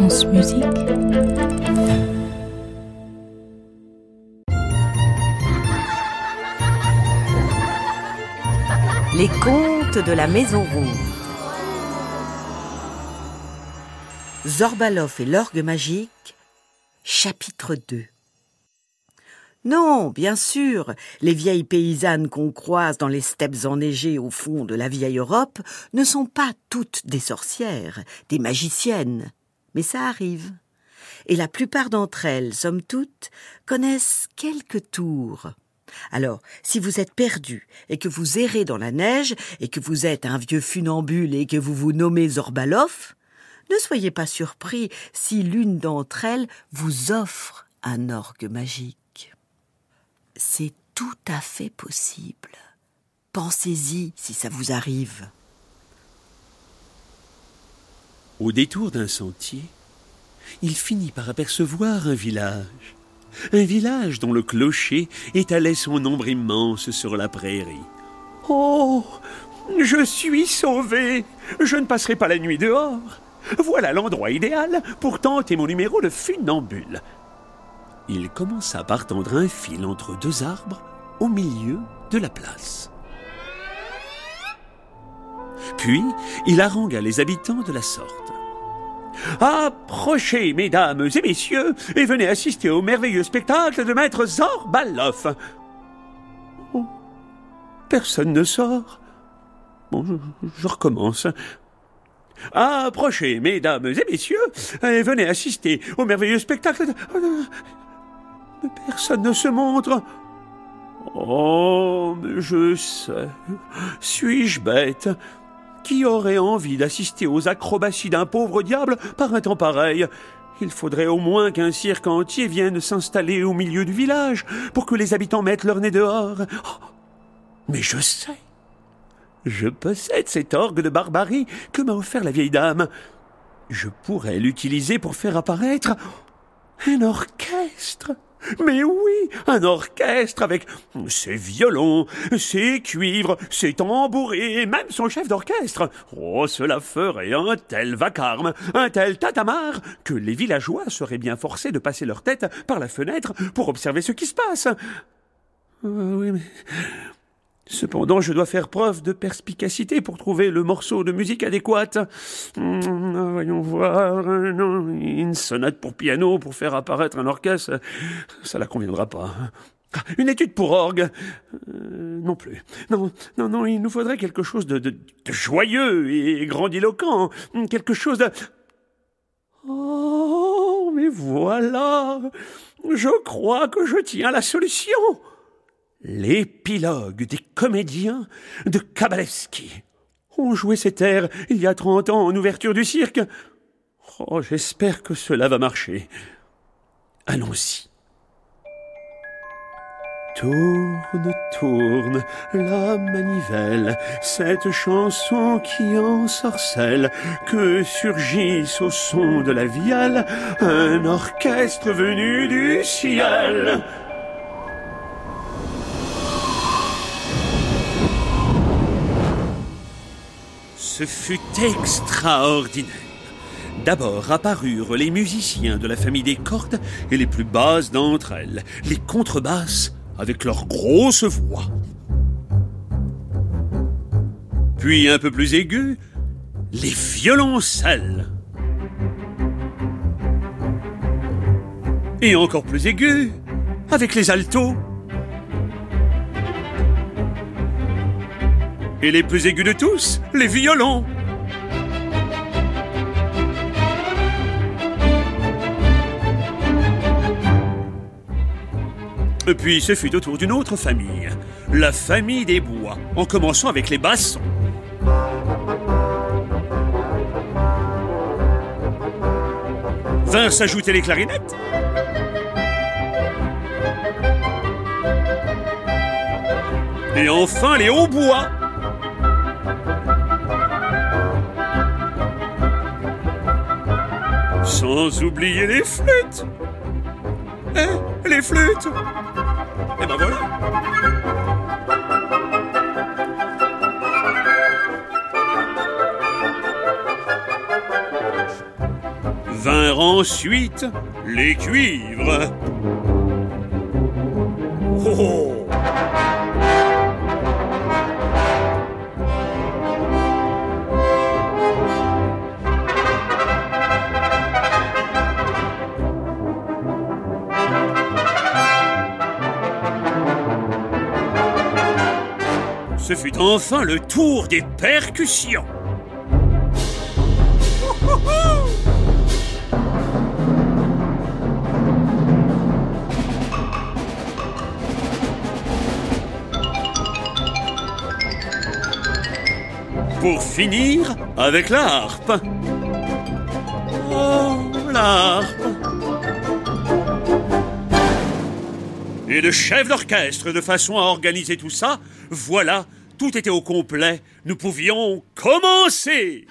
Les contes de la Maison Rouge. Zorbalov et l'orgue magique, chapitre 2. Non, bien sûr, les vieilles paysannes qu'on croise dans les steppes enneigées au fond de la vieille Europe ne sont pas toutes des sorcières, des magiciennes, mais ça arrive. Et la plupart d'entre elles, somme toute, connaissent quelques tours. Alors, si vous êtes perdu et que vous errez dans la neige et que vous êtes un vieux funambule et que vous vous nommez Zorbalov, ne soyez pas surpris si l'une d'entre elles vous offre un orgue magique. C'est tout à fait possible. Pensez-y si ça vous arrive. Au détour d'un sentier, il finit par apercevoir un village. Un village dont le clocher étalait son ombre immense sur la prairie. Oh Je suis sauvé Je ne passerai pas la nuit dehors Voilà l'endroit idéal pour tenter mon numéro de funambule. Il commença par tendre un fil entre deux arbres au milieu de la place. Puis, il harangua les habitants de la sorte. Approchez, mesdames et messieurs, et venez assister au merveilleux spectacle de maître Zorbalov. Oh, personne ne sort. Bon, je, recommence. Approchez, mesdames et messieurs, et venez assister au merveilleux spectacle de... Mais personne ne se montre. Oh, je sais. Suis-je bête? Qui aurait envie d'assister aux acrobaties d'un pauvre diable par un temps pareil? Il faudrait au moins qu'un cirque entier vienne s'installer au milieu du village pour que les habitants mettent leur nez dehors. Oh, mais je sais. Je possède cet orgue de barbarie que m'a offert la vieille dame. Je pourrais l'utiliser pour faire apparaître un orchestre. Mais oui, un orchestre avec ses violons, ses cuivres, ses tambours et même son chef d'orchestre. Oh, cela ferait un tel vacarme, un tel tatamar, que les villageois seraient bien forcés de passer leur tête par la fenêtre pour observer ce qui se passe. Euh, oui, mais Cependant, je dois faire preuve de perspicacité pour trouver le morceau de musique adéquate. Hum, voyons voir. Une sonate pour piano pour faire apparaître un orchestre, ça la conviendra pas. Ah, Une étude pour orgue? Euh, Non plus. Non, non, non, il nous faudrait quelque chose de, de- de joyeux et grandiloquent. Quelque chose de... Oh, mais voilà Je crois que je tiens la solution L'épilogue des comédiens de Kabalevski. On jouait cet air il y a trente ans en ouverture du cirque. Oh, j'espère que cela va marcher. Allons-y. Tourne, tourne la manivelle, cette chanson qui ensorcelle, que surgisse au son de la vielle un orchestre venu du ciel. Ce fut extraordinaire. D'abord apparurent les musiciens de la famille des cordes et les plus basses d'entre elles, les contrebasses avec leurs grosses voix. Puis un peu plus aigus, les violoncelles. Et encore plus aigus, avec les altos. Et les plus aigus de tous, les violons. Et puis ce fut au tour d'une autre famille, la famille des bois, en commençant avec les bassons. Vinrent s'ajouter les clarinettes. Et enfin les hautbois. Sans oublier les flûtes. Eh, les flûtes. Et ben voilà. Vinrent ensuite les cuivres. Fut enfin le tour des percussions. Pour finir avec la harpe. Oh, la harpe. Et le chef d'orchestre, de façon à organiser tout ça, voilà tout était au complet. Nous pouvions commencer.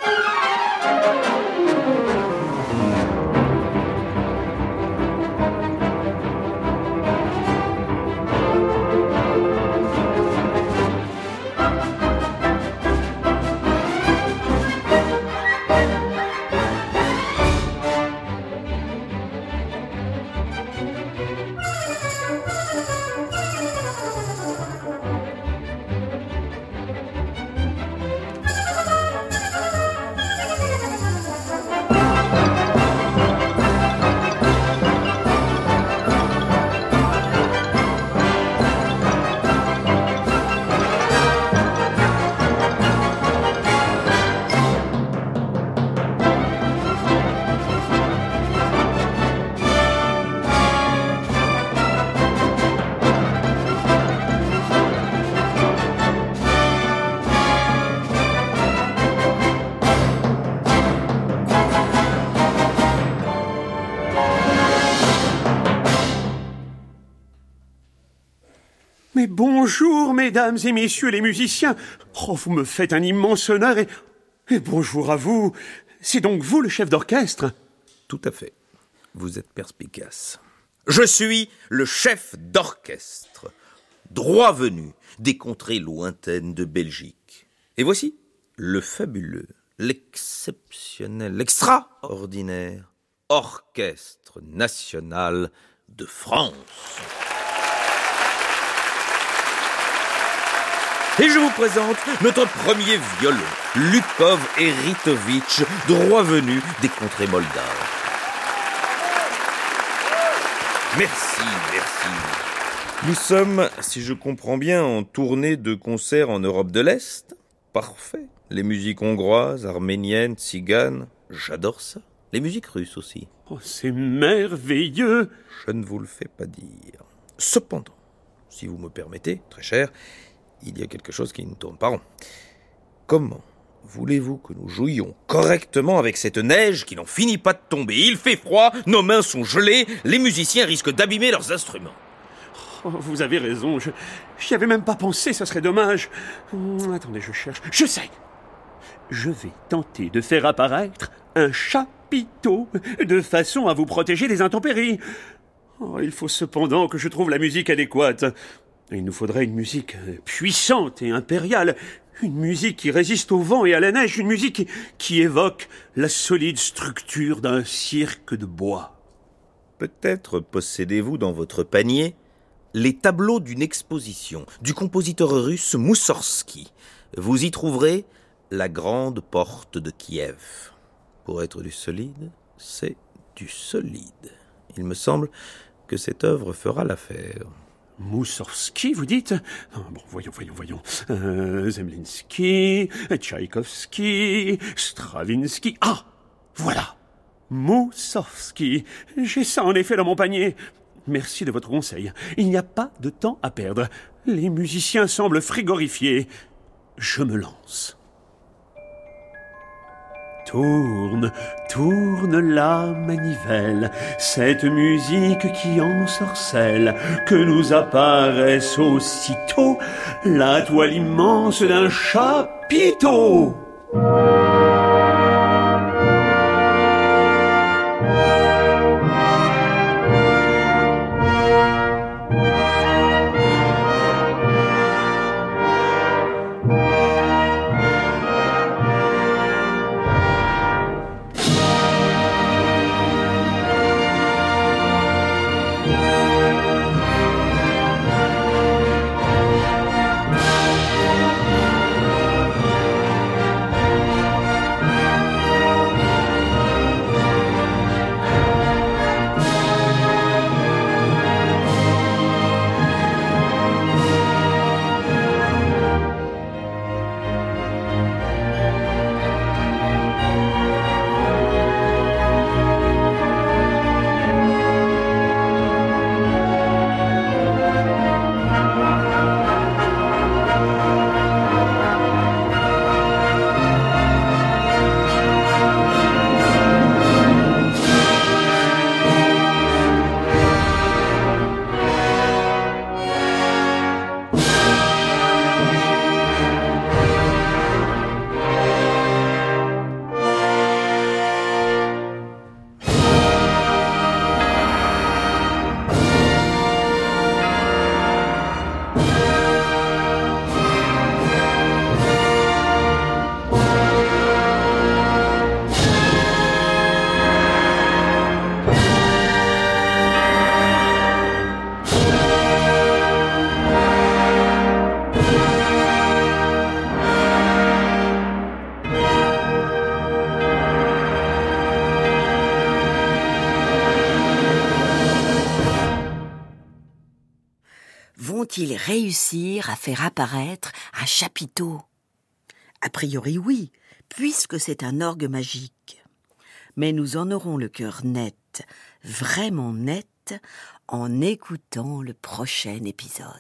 Mais bonjour, mesdames et messieurs les musiciens. Oh, vous me faites un immense honneur et, et bonjour à vous. C'est donc vous le chef d'orchestre? Tout à fait. Vous êtes perspicace. Je suis le chef d'orchestre, droit venu des contrées lointaines de Belgique. Et voici le fabuleux, l'exceptionnel, l'extraordinaire Orchestre national de France. Et je vous présente notre premier violon, Lukov Eritovitch, droit venu des contrées moldaves. Merci, merci. Nous sommes, si je comprends bien, en tournée de concert en Europe de l'Est. Parfait. Les musiques hongroises, arméniennes, tziganes, j'adore ça. Les musiques russes aussi. Oh, c'est merveilleux Je ne vous le fais pas dire. Cependant, si vous me permettez, très cher, il y a quelque chose qui ne tourne pas. Comment voulez-vous que nous jouions correctement avec cette neige qui n'en finit pas de tomber? Il fait froid, nos mains sont gelées, les musiciens risquent d'abîmer leurs instruments. Oh, Vous avez raison, je j'y avais même pas pensé, ça serait dommage. Hum, attendez, je cherche. Je sais Je vais tenter de faire apparaître un chapiteau de façon à vous protéger des intempéries. Oh, il faut cependant que je trouve la musique adéquate. Il nous faudrait une musique puissante et impériale, une musique qui résiste au vent et à la neige, une musique qui, qui évoque la solide structure d'un cirque de bois. Peut-être possédez-vous dans votre panier les tableaux d'une exposition du compositeur russe Moussorski. Vous y trouverez la grande porte de Kiev. Pour être du solide, c'est du solide. Il me semble que cette œuvre fera l'affaire. Moussorski, vous dites? Ah, Bon, voyons, voyons, voyons. Euh, Zemlinsky, Tchaïkovski, Stravinsky. Ah Voilà Moussorski. J'ai ça en effet dans mon panier. Merci de votre conseil. Il n'y a pas de temps à perdre. Les musiciens semblent frigorifiés. Je me lance. Tourne, tourne la manivelle, cette musique qui ensorcelle, que nous apparaisse aussitôt la toile immense d'un chapiteau. Va-t-il réussir à faire apparaître un chapiteau? A priori oui, puisque c'est un orgue magique. Mais nous en aurons le cœur net, vraiment net, en écoutant le prochain épisode.